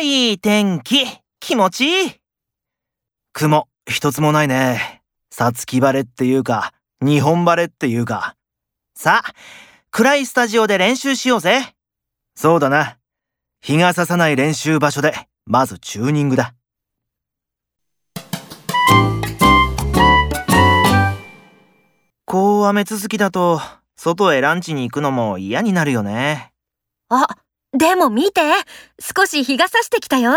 いい天気。気持ちいい。雲、一つもないね。さつき晴れっていうか、日本晴れっていうか。さあ、暗いスタジオで練習しようぜ。そうだな。日が差さない練習場所で、まずチューニングだ。こう雨続きだと、外へランチに行くのも嫌になるよね。あ、でも見て。少し日が差してきたよ。